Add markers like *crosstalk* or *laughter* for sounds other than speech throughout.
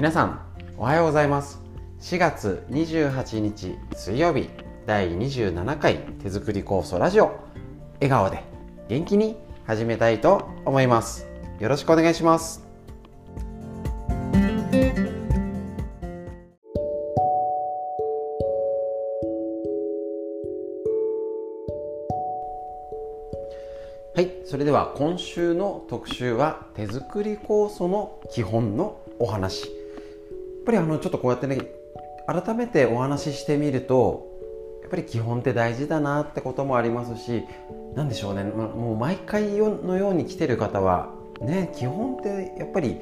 皆さんおはようございます。4月28日水曜日第27回手作り酵素ラジオ笑顔で元気に始めたいと思います。よろしくお願いします。はいそれでは今週の特集は手作り酵素の基本のお話。ぱりあのちょっとこうやってね改めてお話ししてみるとやっぱり基本って大事だなってこともありますし何でしょうねもう毎回のように来てる方はね基本ってやっぱり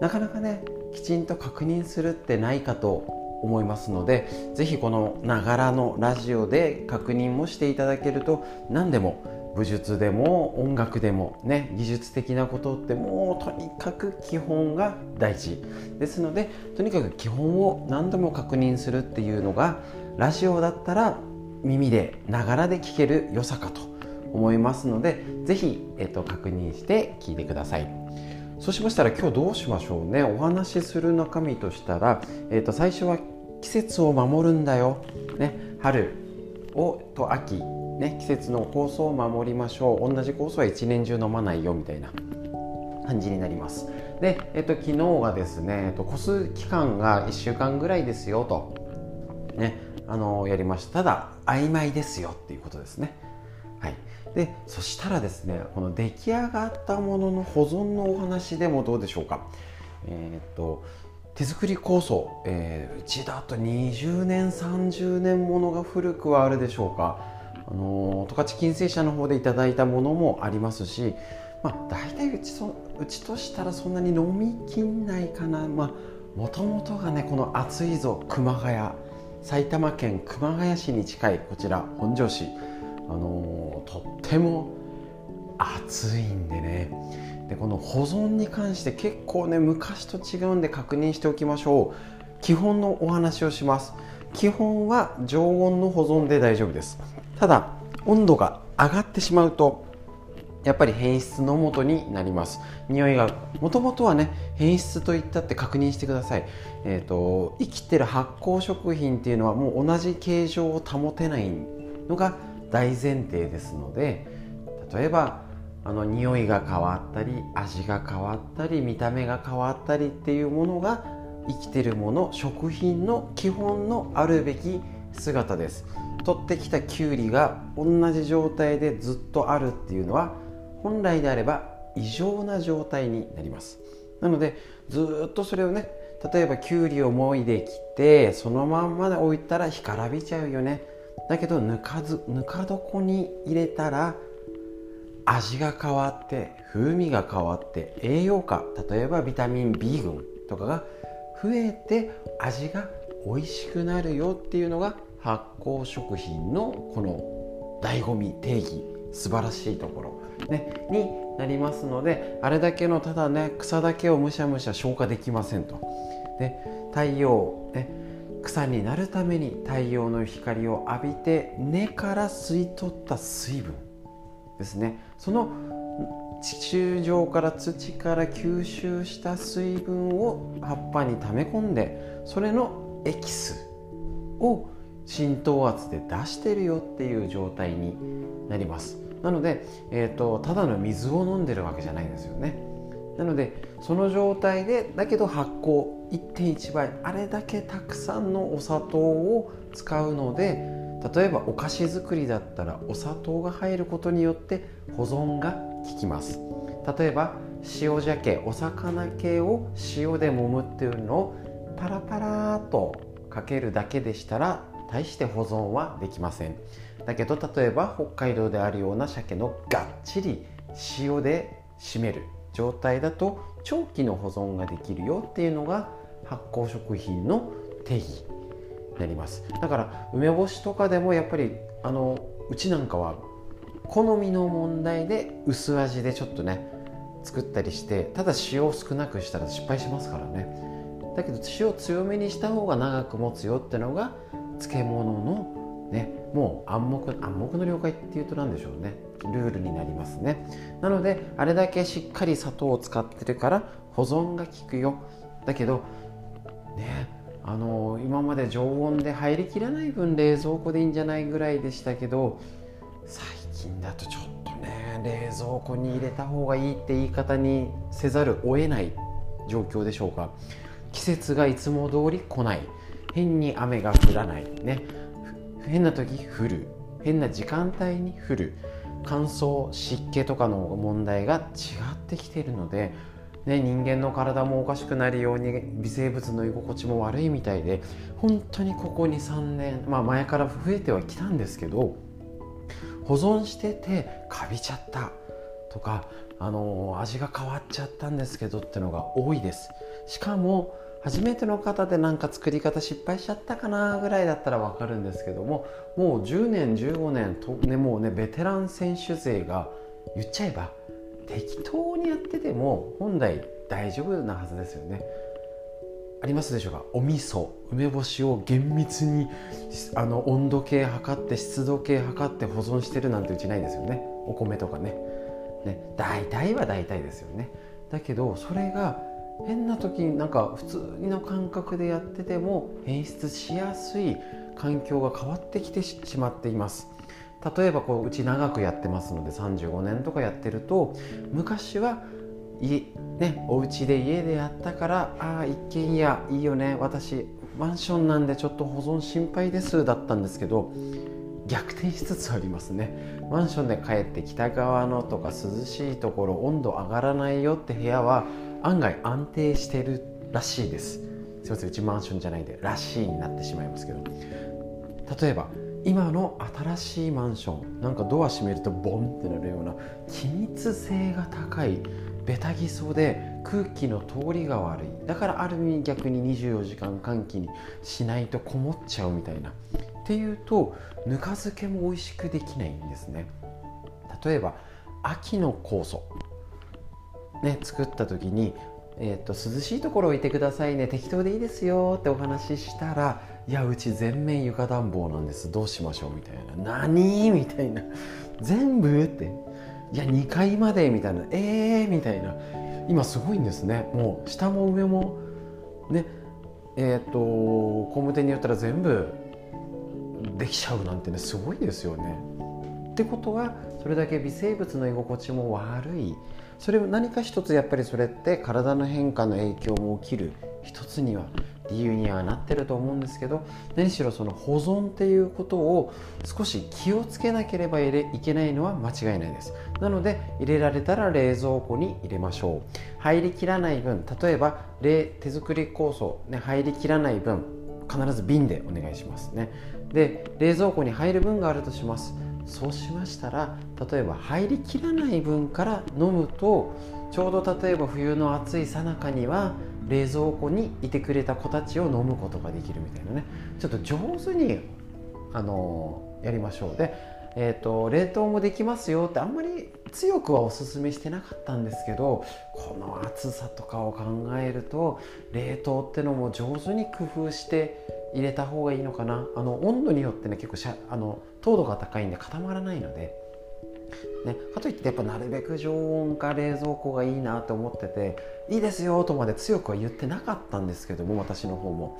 なかなかねきちんと確認するってないかと思いますので是非このながらのラジオで確認もしていただけると何でも武術でも音楽でもね技術的なことってもうとにかく基本が大事。ですのでとにかく基本を何度も確認するっていうのがラジオだったら耳でながらで聞ける良さかと思いますので是非、えっと、確認して聞いてください。そうしましたら今日どうしましょうね。お話しする中身としたら、えっと、最初は季節を守るんだよ、ね、春をと秋ね、季節の酵素を守りましょう。同じ酵素は一年中飲まないよみたいな感じになります。で、えっと、昨日がですね、えっと、個数期間が1週間ぐらいですよとねあのやりました。ただ曖昧ですよっていうことですね。はい。でそしたらですねこの出来上がったものの保存のお話でもどうでしょうか。えー、っと手作り酵素、えー、うちだと20年30年ものが古くはあるでしょうか。あの十勝金星社の方でいただいたものもありますし、まあ、大体うちそうちとしたらそんなに飲みきんないかな。もともとがねこの暑いぞ熊谷。埼玉県熊谷市に近いこちら本庄市、あのー、とっても暑いんでね。でこの保存に関して結構ね昔と違うんで確認しておきましょう。基本のお話をします。基本は常温の保存で大丈夫です。ただ温度が上がってしまうとやっぱり変質のもとになります。匂いがもともとはね変質といったって確認してください、えーと、生きてる発酵食品っていうのはもう同じ形状を保てないのが大前提ですので例えばあの匂いが変わったり味が変わったり見た目が変わったりっていうものが生きてるもの食品の基本のあるべき姿です。取ってきたきゅうりが同じ状態でずっとあるっていうのは本来であれば異常な状態になります。なのでずっとそれをね例えばきゅうりをもいできてそのまんまで置いたら干からびちゃうよね。だけどぬかずぬか床に入れたら味が変わって風味が変わって栄養価例えばビタミン B 群とかが増えて味が美味しくなるよっていうのが発酵食品のこの醍醐味定義素晴らしいところ、ね、になりますのであれだけのただね草だけをむしゃむしゃ消化できませんと。で太陽、ね、草になるために太陽の光を浴びて根から吸い取った水分ですねその地球上から土から吸収した水分を葉っぱに溜め込んでそれのエキスを浸透圧で出してるよっていう状態になります。なので、えーと、ただの水を飲んでるわけじゃないんですよね。なのでその状態でだけど発酵1.1倍あれだけたくさんのお砂糖を使うので例えばお菓子作りだったらお砂糖が入ることによって保存が効きます。例えば塩鮭お魚系を塩で揉むっていうのをパラパラとかけるだけでしたら大して保存はできません。だけど例えば北海道であるような鮭のがっちり塩で締める状態だと長期の保存ができるよっていうのが発酵食品の定義になります。だから梅干しとかでもやっぱりあのうちなんかは好みの問題で薄味でちょっとね作ったりしてただ塩を少なくしたら失敗しますからね。だけど塩を強めにした方が長く持つよってのが漬物のねもう暗黙暗黙の了解っていうと何でしょうね。ルールになりますね。なのであれだけしっかり砂糖を使ってるから保存が効くよ。だけどねあの今まで常温で入りきらない分冷蔵庫でいいんじゃないぐらいでしたけど最近だとちょっとね冷蔵庫に入れた方がいいって言い方にせざるを得ない状況でしょうか。季節がいつも通り来ない。変に雨が降らない。ね。変な時降る。変な時間帯に降る。乾燥湿気とかの問題が違ってきているので、ね、人間の体もおかしくなるように微生物の居心地も悪いみたいで本当にここ23年、まあ、前から増えてはきたんですけど保存しててカビちゃったとか、あの味が変わっちゃったんですけどってのが多いですしかも初めての方で何か作り方失敗しちゃったかなぐらいだったら分かるんですけどももう10年15年と、ね、もうねベテラン選手勢が言っちゃえば適当にやってても本来大丈夫なはずですよね。ありますでしょうか？お味噌。梅干しを厳密にあの温度計測って湿度計測って保存してるなんてうちないですよね。お米とかね。ね。大体は大体ですよね。だけどそれが変な時になんか普通の感覚でやってても変質しやすい環境が変わってきてしまっています。例えばこううち長くやってますので35年とかやってると昔は家ねお家で家でやったからああ一軒家いいよね私マンションなんでちょっと保存心配ですだったんですけど逆転しつつありますね。マンションで帰って北側のとか涼しいところ温度上がらないよって部屋は案外安定してるらしいです。すいませんうちマンションじゃないんでらしいになってしまいますけど。例えば今の新しいマンションなんかドア閉めるとボンってなるような気密性が高いベタギソで空気の通りが悪い。だからある意味逆に24時間換気にしないとこもっちゃうみたいな。っていうとぬか漬けも美味しくできないんですね。例えば秋の酵素。ね、作った時に、えーと、涼しいところ置いてくださいね。適当でいいですよってお話ししたらいやうち全面床暖房なんです。どうしましょうみたいな。何？みたいな。全部って。いや2階までみたいなええー、みたいな。今すごいんですね。もう下も上もねえっ、と工務店によったら全部できちゃうなんてねすごいですよね。ってことはそれだけ微生物の居心地も悪い。それ何か一つやっぱりそれって体の変化の影響も起きる一つには理由にはなってると思うんですけど何しろその保存っていうことを少し気をつけなければいけないのは間違いないです。なので入れられたら冷蔵庫に入れましょう。入りきらない分例えば冷手作り酵素、ね、入りきらない分必ず瓶でお願いしますね。で冷蔵庫に入る分があるとします。そうしましたら例えば入りきらない分から飲むとちょうど例えば冬の暑いさなかには冷蔵庫にいてくれた子たちを飲むことができるみたいなね。ちょっと上手にあのやりましょうで、えーと、冷凍もできますよってあんまり強くはおすすめしてなかったんですけどこの暑さとかを考えると冷凍ってのも上手に工夫して入れた方がいいのかな？あの温度によってね結構しゃあの糖度が高いんで固まらないので、ね、かといってやっぱなるべく常温か冷蔵庫がいいなと思ってていいですよとまで強くは言ってなかったんですけども私の方も。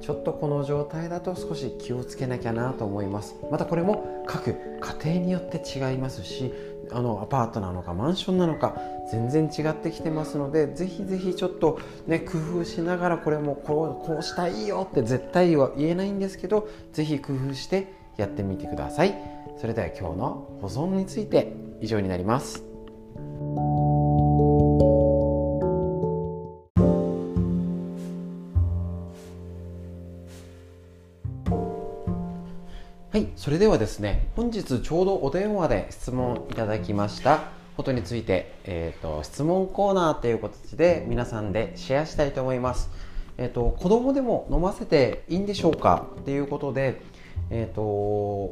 ちょっとこの状態だと少し気をつけなきゃなと思います。またこれも各家庭によって違いますしあのアパートなのかマンションなのか全然違ってきてますのでぜひぜひちょっとね工夫しながらこれもこうこうしたいよって絶対は言えないんですけどぜひ工夫してやってみてください。それでは今日の保存について以上になります。はい、それではですね、本日ちょうどお電話で質問いただきました。ことについて、えーと、質問コーナーという形で皆さんでシェアしたいと思います。えーと、子供でも飲ませていいんでしょうか？ということで、えーと、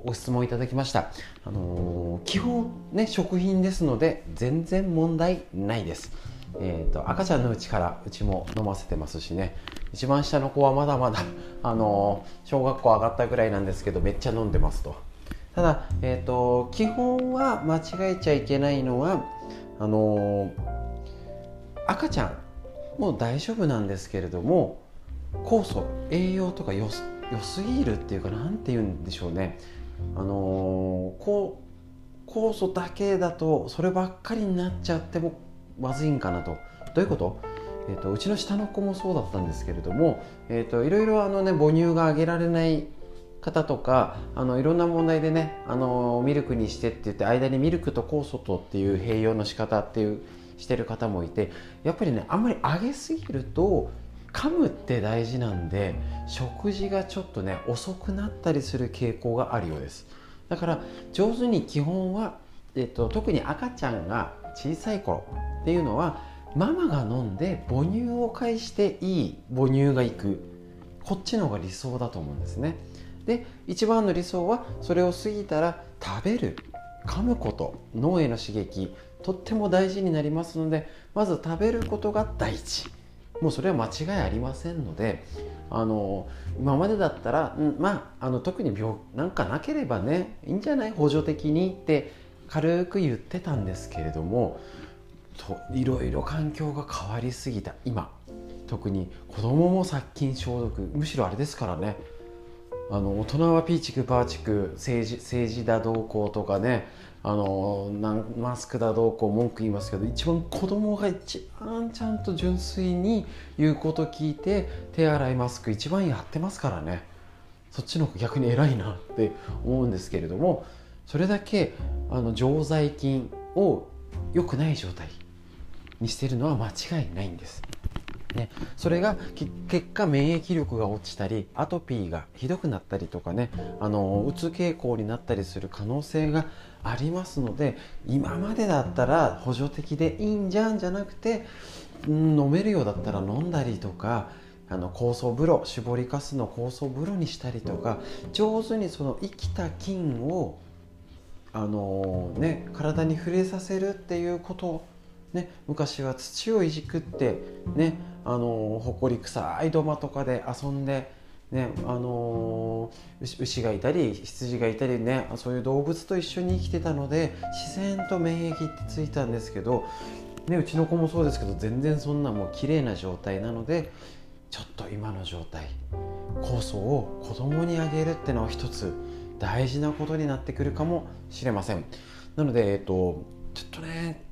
ご質問いただきました、あのー、基本ね食品ですので全然問題ないです、えーと赤ちゃんのうちからうちも飲ませてますしね。一番下の子はまだまだ、あの小学校上がったぐらいなんですけどめっちゃ飲んでますと。ただ、えーと、基本は間違えちゃいけないのはあの赤ちゃんもう大丈夫なんですけれども酵素栄養とか良すぎるっていうか何て言うんでしょうね。あのー、酵素だけだとそればっかりになっちゃってもまずいんかなと。どういうこと？えーと、うちの下の子もそうだったんですけれども、えーと、いろいろあの、ね、母乳があげられない方とかあのいろんな問題でねあのミルクにしてって言って間にミルクと酵素とっていう併用の仕方っていうしてる方もいてやっぱりねあんまり上げすぎると噛むって大事なんで食事がちょっとね遅くなったりする傾向があるようです。だから上手に基本は、えっと、特に赤ちゃんが小さい頃っていうのはママが飲んで母乳を介していい母乳がいく。こっちの方が理想だと思うんですね。で一番の理想はそれを過ぎたら食べる噛むこと脳への刺激。とっても大事になりますのでまず食べることが第一もうそれは間違いありませんのであの今までだったら、うん、まああの特に病なんかなければねいいんじゃない？補助的にって軽く言ってたんですけれどもといろいろ環境が変わりすぎた今。特に子供も殺菌消毒。むしろあれですからね。あの大人はピーチクパーチク政治政治だどうこうとかね。あのなんマスクだどうこう文句言いますけど一番子供が一番ちゃんと純粋に言うこと聞いて手洗いマスク一番やってますからね。そっちの方が逆に偉いなって思うんですけれどもそれだけあの常在菌を良くない状態。にしてるのは間違いないんです。ね、それが結果免疫力が落ちたりアトピーがひどくなったりとかねあのうつ傾向になったりする可能性がありますので今までだったら補助的でいいんじゃんじゃなくて、うん、飲めるようだったら飲んだりとかあの酵素風呂絞りかすの酵素風呂にしたりとか上手にその生きた菌をあのね、体に触れさせるっていうことね、昔は土をいじくって、ね、あのほこり臭い土間とかで遊んで、ねあの牛がいたり羊がいたりねそういう動物と一緒に生きてたので自然と免疫ってついたんですけど、ね、うちの子もそうですけど全然そんなもう綺麗な状態なのでちょっと今の状態酵素を子供にあげるってのは一つ大事なことになってくるかもしれません。なので、えっと、ちょっとね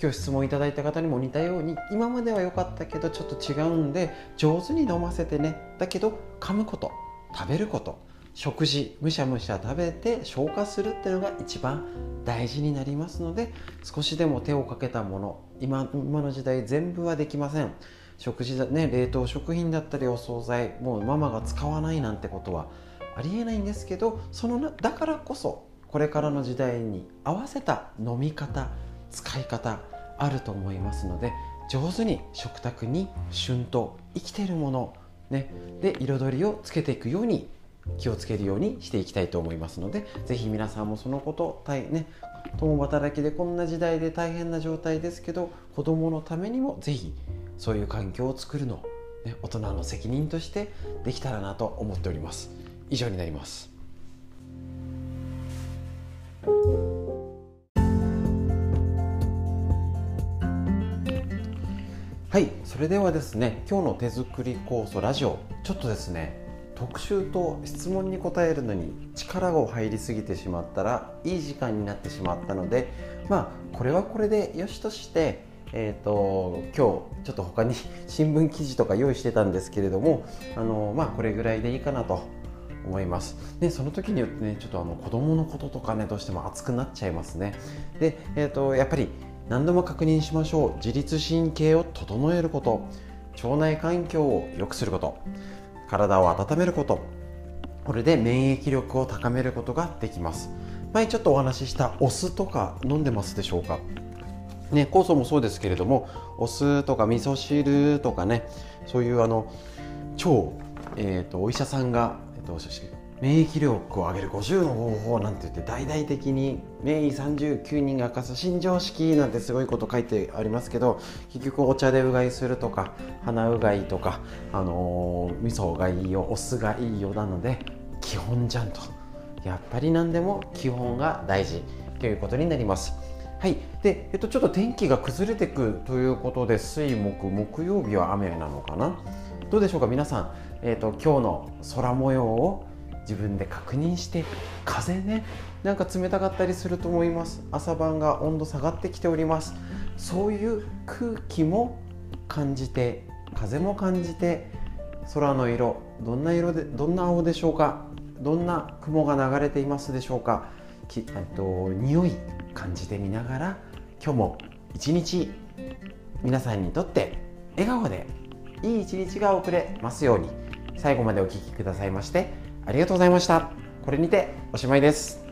今日質問いただいた方にも似たように今までは良かったけどちょっと違うんで上手に飲ませてね。だけど噛むこと食べること食事むしゃむしゃ食べて消化するっていうのが一番大事になりますので少しでも手をかけたもの今今の時代全部はできません。食事だね冷凍食品だったりお惣菜もうママが使わないなんてことはありえないんですけどそのだからこそこれからの時代に合わせた飲み方使い方あると思いますので上手に食卓に旬と生きてるもの、ね、で彩りをつけていくように気をつけるようにしていきたいと思いますので是非皆さんもそのこと大ね共働きでこんな時代で大変な状態ですけど子どものためにも是非そういう環境を作るのね、大人の責任としてできたらなと思っております。以上になります。はいそれではですね今日の手作り酵素ラジオちょっとですね特集と質問に答えるのに力が入りすぎてしまったらいい時間になってしまったのでまあこれはこれでよしとしてえーと、今日ちょっと他に *laughs* 新聞記事とか用意してたんですけれどもあのまあこれぐらいでいいかなと思います。でその時によってねちょっとあの子供のこととかねどうしても熱くなっちゃいますね。で、えーとやっぱり何度も確認しましょう。自律神経を整えること。腸内環境を良くすること。体を温めること。これで免疫力を高めることができます。前ちょっとお話ししたお酢とか飲んでますでしょうか？ね、酵素もそうですけれどもお酢とか味噌汁とかねそういうあの超、えーと、お医者さんが、えーと免疫力を上げる50の方法なんて言って大々的に名医39人が明かす新常識なんてすごいこと書いてありますけど結局お茶でうがいするとか鼻うがいとか、あのー、味噌がいいよお酢がいいよなので基本じゃんと。やっぱり何でも基本が大事ということになります。はい。で、えっと、ちょっと天気が崩れていくということで水木木曜日は雨なのかな？どうでしょうか皆さん、えーと、今日の空模様を自分で確認して風ねなんか冷たかったりすると思います。朝晩が温度下がってきております。そういう空気も感じて風も感じて空の色どんな色でどんな青でしょうか。どんな雲が流れていますでしょうか。きと匂い感じてみながら今日も一日皆さんにとって笑顔でいい一日が送れますように最後までお聴きくださいましてありがとうございました。これにておしまいです。